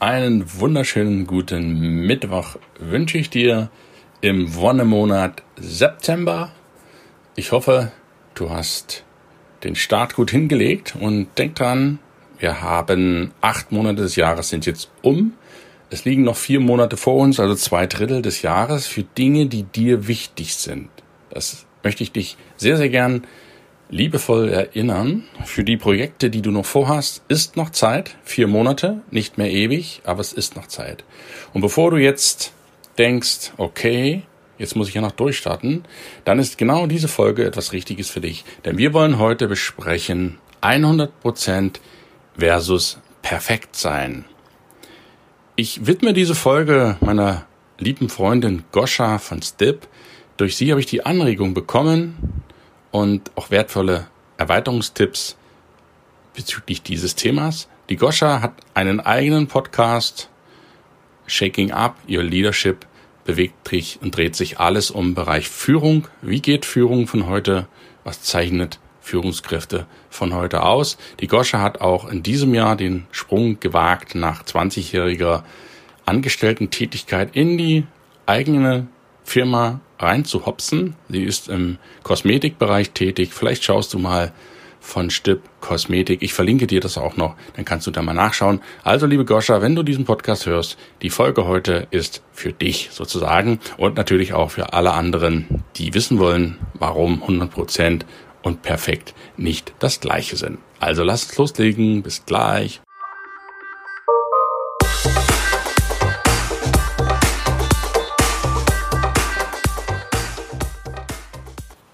Einen wunderschönen guten Mittwoch wünsche ich dir im Wonnemonat September. Ich hoffe, du hast den Start gut hingelegt und denk dran, wir haben acht Monate des Jahres sind jetzt um. Es liegen noch vier Monate vor uns, also zwei Drittel des Jahres für Dinge, die dir wichtig sind. Das möchte ich dich sehr, sehr gern liebevoll erinnern. Für die Projekte, die du noch vorhast, ist noch Zeit. Vier Monate, nicht mehr ewig, aber es ist noch Zeit. Und bevor du jetzt denkst, okay, jetzt muss ich ja noch durchstarten, dann ist genau diese Folge etwas Richtiges für dich. Denn wir wollen heute besprechen 100% versus perfekt sein. Ich widme diese Folge meiner lieben Freundin Goscha von Stip. Durch sie habe ich die Anregung bekommen, und auch wertvolle Erweiterungstipps bezüglich dieses Themas. Die Goscha hat einen eigenen Podcast, Shaking Up Your Leadership, bewegt sich und dreht sich alles um Bereich Führung. Wie geht Führung von heute? Was zeichnet Führungskräfte von heute aus? Die Goscha hat auch in diesem Jahr den Sprung gewagt nach 20-jähriger Angestellten-Tätigkeit in die eigene Firma reinzuhopsen. Sie ist im Kosmetikbereich tätig. Vielleicht schaust du mal von Stipp Kosmetik. Ich verlinke dir das auch noch, dann kannst du da mal nachschauen. Also, liebe Goscha, wenn du diesen Podcast hörst, die Folge heute ist für dich sozusagen und natürlich auch für alle anderen, die wissen wollen, warum 100% und perfekt nicht das gleiche sind. Also lass uns loslegen. Bis gleich.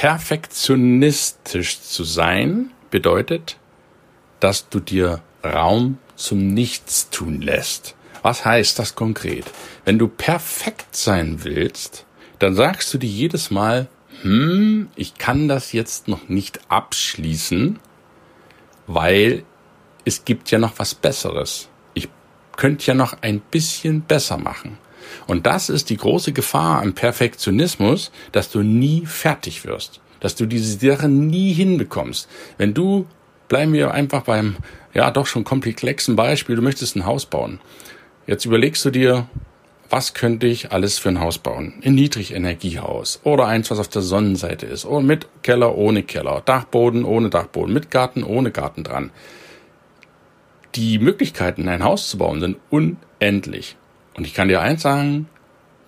Perfektionistisch zu sein bedeutet, dass du dir Raum zum Nichtstun lässt. Was heißt das konkret? Wenn du perfekt sein willst, dann sagst du dir jedes Mal, hm, ich kann das jetzt noch nicht abschließen, weil es gibt ja noch was Besseres. Ich könnte ja noch ein bisschen besser machen. Und das ist die große Gefahr am Perfektionismus, dass du nie fertig wirst, dass du diese Sache nie hinbekommst. Wenn du, bleiben wir einfach beim, ja doch schon komplexen Beispiel, du möchtest ein Haus bauen. Jetzt überlegst du dir, was könnte ich alles für ein Haus bauen? Ein Niedrigenergiehaus oder eins, was auf der Sonnenseite ist oder mit Keller, ohne Keller, Dachboden, ohne Dachboden, mit Garten, ohne Garten dran. Die Möglichkeiten, ein Haus zu bauen, sind unendlich. Und ich kann dir eins sagen,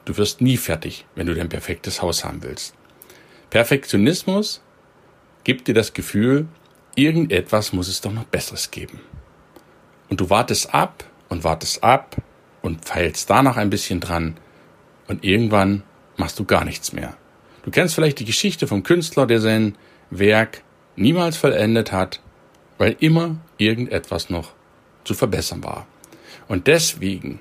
du wirst nie fertig, wenn du dein perfektes Haus haben willst. Perfektionismus gibt dir das Gefühl, irgendetwas muss es doch noch Besseres geben. Und du wartest ab und wartest ab und feilst da noch ein bisschen dran und irgendwann machst du gar nichts mehr. Du kennst vielleicht die Geschichte vom Künstler, der sein Werk niemals vollendet hat, weil immer irgendetwas noch zu verbessern war. Und deswegen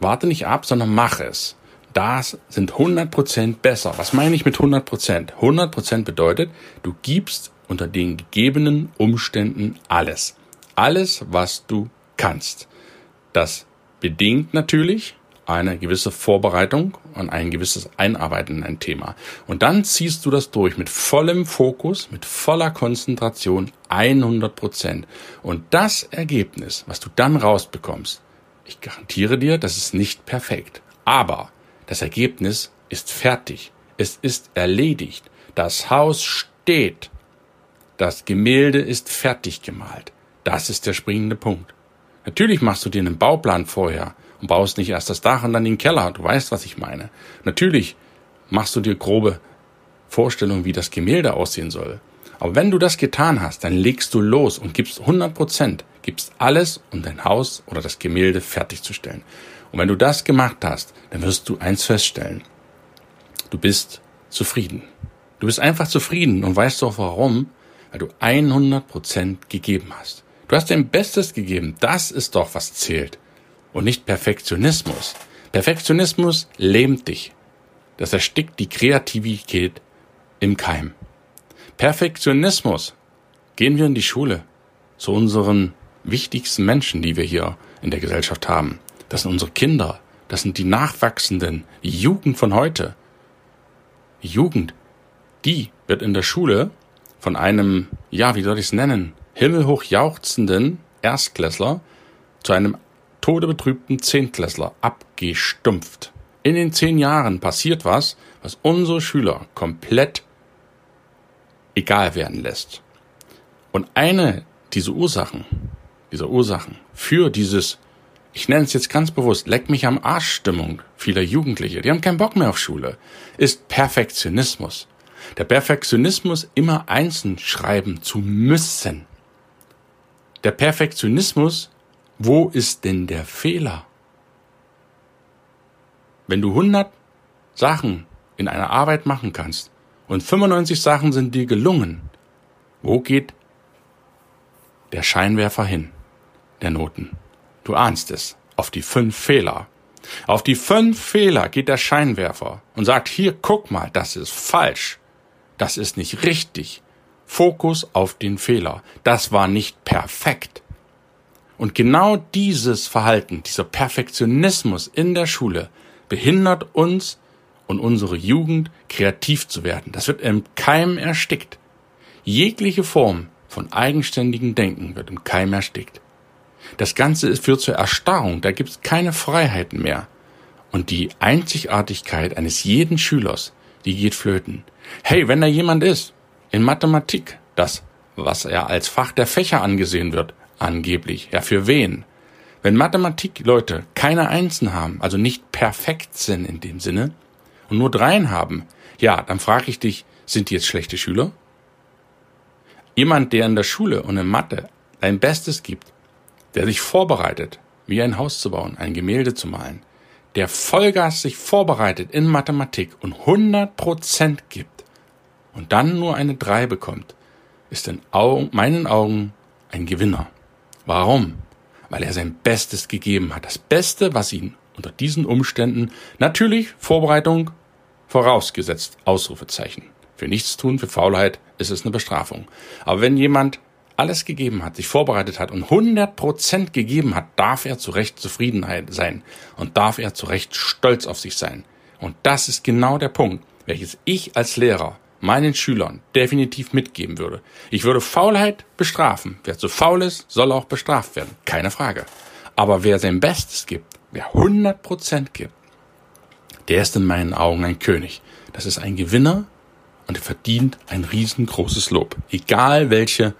warte nicht ab, sondern mach es. Das sind 100% besser. Was meine ich mit 100%? 100% bedeutet, du gibst unter den gegebenen Umständen alles. Alles, was du kannst. Das bedingt natürlich eine gewisse Vorbereitung und ein gewisses Einarbeiten in ein Thema. Und dann ziehst du das durch mit vollem Fokus, mit voller Konzentration, 100 Prozent. Und das Ergebnis, was du dann rausbekommst, ich garantiere dir, das ist nicht perfekt. Aber das Ergebnis ist fertig. Es ist erledigt. Das Haus steht. Das Gemälde ist fertig gemalt. Das ist der springende Punkt. Natürlich machst du dir einen Bauplan vorher und baust nicht erst das Dach und dann den Keller. Du weißt, was ich meine. Natürlich machst du dir grobe Vorstellungen, wie das Gemälde aussehen soll. Aber wenn du das getan hast, dann legst du los und gibst 100 Prozent, gibst alles, um dein Haus oder das Gemälde fertigzustellen. Und wenn du das gemacht hast, dann wirst du eins feststellen. Du bist zufrieden. Du bist einfach zufrieden und weißt auch warum, weil du 100 Prozent gegeben hast. Du hast dein Bestes gegeben. Das ist doch, was zählt. und nicht Perfektionismus. Perfektionismus lähmt dich. Das erstickt die Kreativität im Keim. Perfektionismus. Gehen wir in die Schule zu unseren wichtigsten Menschen, die wir hier in der Gesellschaft haben. Das sind unsere Kinder. Das sind die Nachwachsenden, die Jugend von heute. Die Jugend, die wird in der Schule von einem, ja, wie soll ich es nennen, himmelhoch jauchzenden Erstklässler zu einem todebetrübten Zehntklässler abgestumpft. In den zehn Jahren passiert was, was unsere Schüler komplett egal werden lässt. Und eine dieser Ursachen, dieser Ursachen für dieses, ich nenne es jetzt ganz bewusst, leck mich am Arsch Stimmung vieler Jugendliche, die haben keinen Bock mehr auf Schule, ist Perfektionismus. Der Perfektionismus immer einzeln schreiben zu müssen. Der Perfektionismus, wo ist denn der Fehler? Wenn du 100 Sachen in einer Arbeit machen kannst und 95 Sachen sind dir gelungen, wo geht der Scheinwerfer hin, der Noten? Du ahnst es, auf die fünf Fehler. Auf die fünf Fehler geht der Scheinwerfer und sagt, hier, guck mal, das ist falsch. Das ist nicht richtig. Fokus auf den Fehler. Das war nicht perfekt. Und genau dieses Verhalten, dieser Perfektionismus in der Schule behindert uns und unsere Jugend kreativ zu werden. Das wird im Keim erstickt. Jegliche Form von eigenständigem Denken wird im Keim erstickt. Das Ganze führt zur Erstarrung, da gibt es keine Freiheiten mehr. Und die Einzigartigkeit eines jeden Schülers, die geht flöten. Hey, wenn da jemand ist, in Mathematik, das, was er als Fach der Fächer angesehen wird, angeblich, ja für wen? Wenn Mathematik-Leute keine Einsen haben, also nicht perfekt sind in dem Sinne, und nur Dreien haben, ja, dann frage ich dich, sind die jetzt schlechte Schüler? Jemand, der in der Schule und in Mathe ein Bestes gibt, der sich vorbereitet, wie ein Haus zu bauen, ein Gemälde zu malen, der Vollgas sich vorbereitet in Mathematik und 100 Prozent gibt und dann nur eine 3 bekommt, ist in Augen, meinen Augen ein Gewinner. Warum? Weil er sein Bestes gegeben hat. Das Beste, was ihn unter diesen Umständen natürlich Vorbereitung vorausgesetzt, Ausrufezeichen. Für Nichtstun, für Faulheit ist es eine Bestrafung. Aber wenn jemand alles gegeben hat, sich vorbereitet hat und 100 Prozent gegeben hat, darf er zu Recht zufrieden sein und darf er zu Recht stolz auf sich sein. Und das ist genau der Punkt, welches ich als Lehrer meinen Schülern definitiv mitgeben würde. Ich würde Faulheit bestrafen. Wer zu faul ist, soll auch bestraft werden. Keine Frage. Aber wer sein Bestes gibt, wer 100 Prozent gibt, der ist in meinen Augen ein König. Das ist ein Gewinner und er verdient ein riesengroßes Lob. Egal welche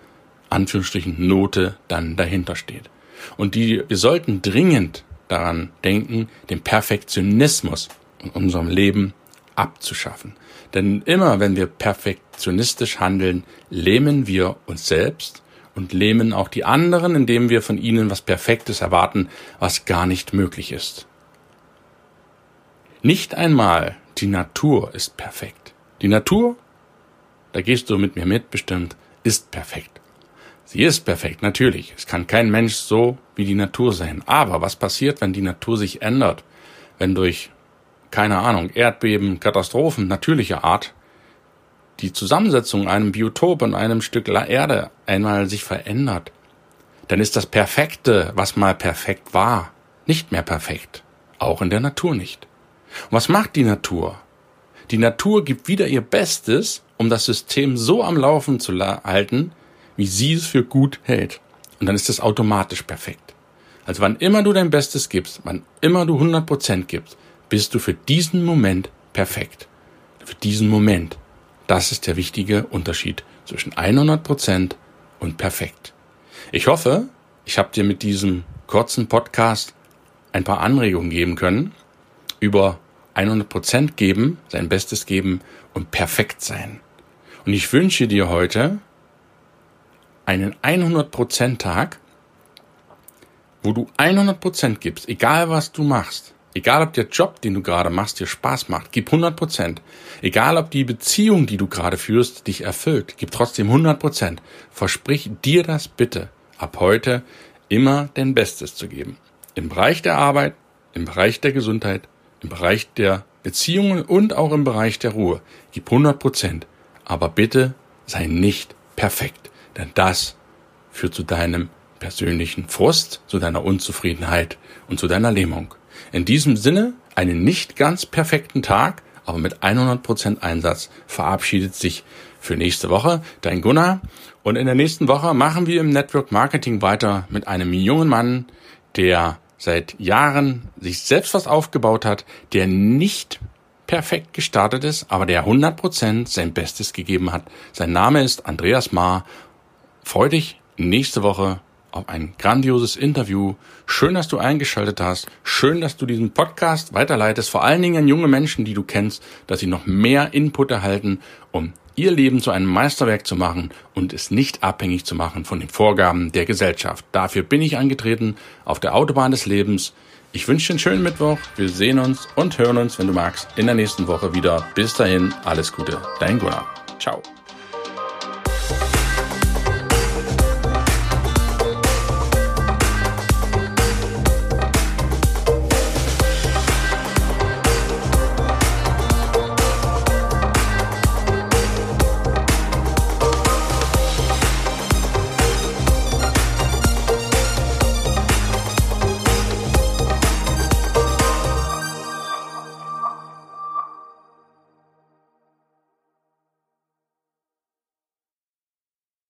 Anführungsstrichen Note dann dahinter steht. Und die, wir sollten dringend daran denken, den Perfektionismus in unserem Leben abzuschaffen. Denn immer wenn wir perfektionistisch handeln, lähmen wir uns selbst und lähmen auch die anderen, indem wir von ihnen was Perfektes erwarten, was gar nicht möglich ist. Nicht einmal die Natur ist perfekt. Die Natur, da gehst du mit mir mit bestimmt, ist perfekt. Sie ist perfekt, natürlich. Es kann kein Mensch so wie die Natur sein. Aber was passiert, wenn die Natur sich ändert? Wenn durch, keine Ahnung, Erdbeben, Katastrophen natürlicher Art die Zusammensetzung einem Biotop und einem Stück Erde einmal sich verändert, dann ist das Perfekte, was mal perfekt war, nicht mehr perfekt. Auch in der Natur nicht. Und was macht die Natur? Die Natur gibt wieder ihr Bestes, um das System so am Laufen zu halten, wie sie es für gut hält. Und dann ist es automatisch perfekt. Also wann immer du dein Bestes gibst, wann immer du 100% gibst, bist du für diesen Moment perfekt. Für diesen Moment. Das ist der wichtige Unterschied zwischen 100% und perfekt. Ich hoffe, ich habe dir mit diesem kurzen Podcast ein paar Anregungen geben können über 100% geben, sein Bestes geben und perfekt sein. Und ich wünsche dir heute einen 100% Tag, wo du 100% gibst, egal was du machst. Egal ob der Job, den du gerade machst, dir Spaß macht, gib 100%. Egal ob die Beziehung, die du gerade führst, dich erfüllt, gib trotzdem 100%. Versprich dir das bitte, ab heute immer dein Bestes zu geben. im Bereich der Arbeit, im Bereich der Gesundheit, im Bereich der Beziehungen und auch im Bereich der Ruhe. Gib 100 Prozent. Aber bitte sei nicht perfekt. Denn das führt zu deinem persönlichen Frust, zu deiner Unzufriedenheit und zu deiner Lähmung. In diesem Sinne, einen nicht ganz perfekten Tag, aber mit 100% Einsatz verabschiedet sich für nächste Woche dein Gunnar. Und in der nächsten Woche machen wir im Network Marketing weiter mit einem jungen Mann, der seit Jahren sich selbst was aufgebaut hat, der nicht perfekt gestartet ist, aber der 100% sein Bestes gegeben hat. Sein Name ist Andreas Maar. Freu dich nächste Woche auf ein grandioses Interview. Schön, dass du eingeschaltet hast. Schön, dass du diesen Podcast weiterleitest, vor allen Dingen an junge Menschen, die du kennst, dass sie noch mehr Input erhalten, um ihr Leben zu einem Meisterwerk zu machen und es nicht abhängig zu machen von den Vorgaben der Gesellschaft. Dafür bin ich angetreten auf der Autobahn des Lebens. Ich wünsche dir einen schönen Mittwoch. Wir sehen uns und hören uns, wenn du magst, in der nächsten Woche wieder. Bis dahin, alles Gute. Dein Gunnar. Ciao.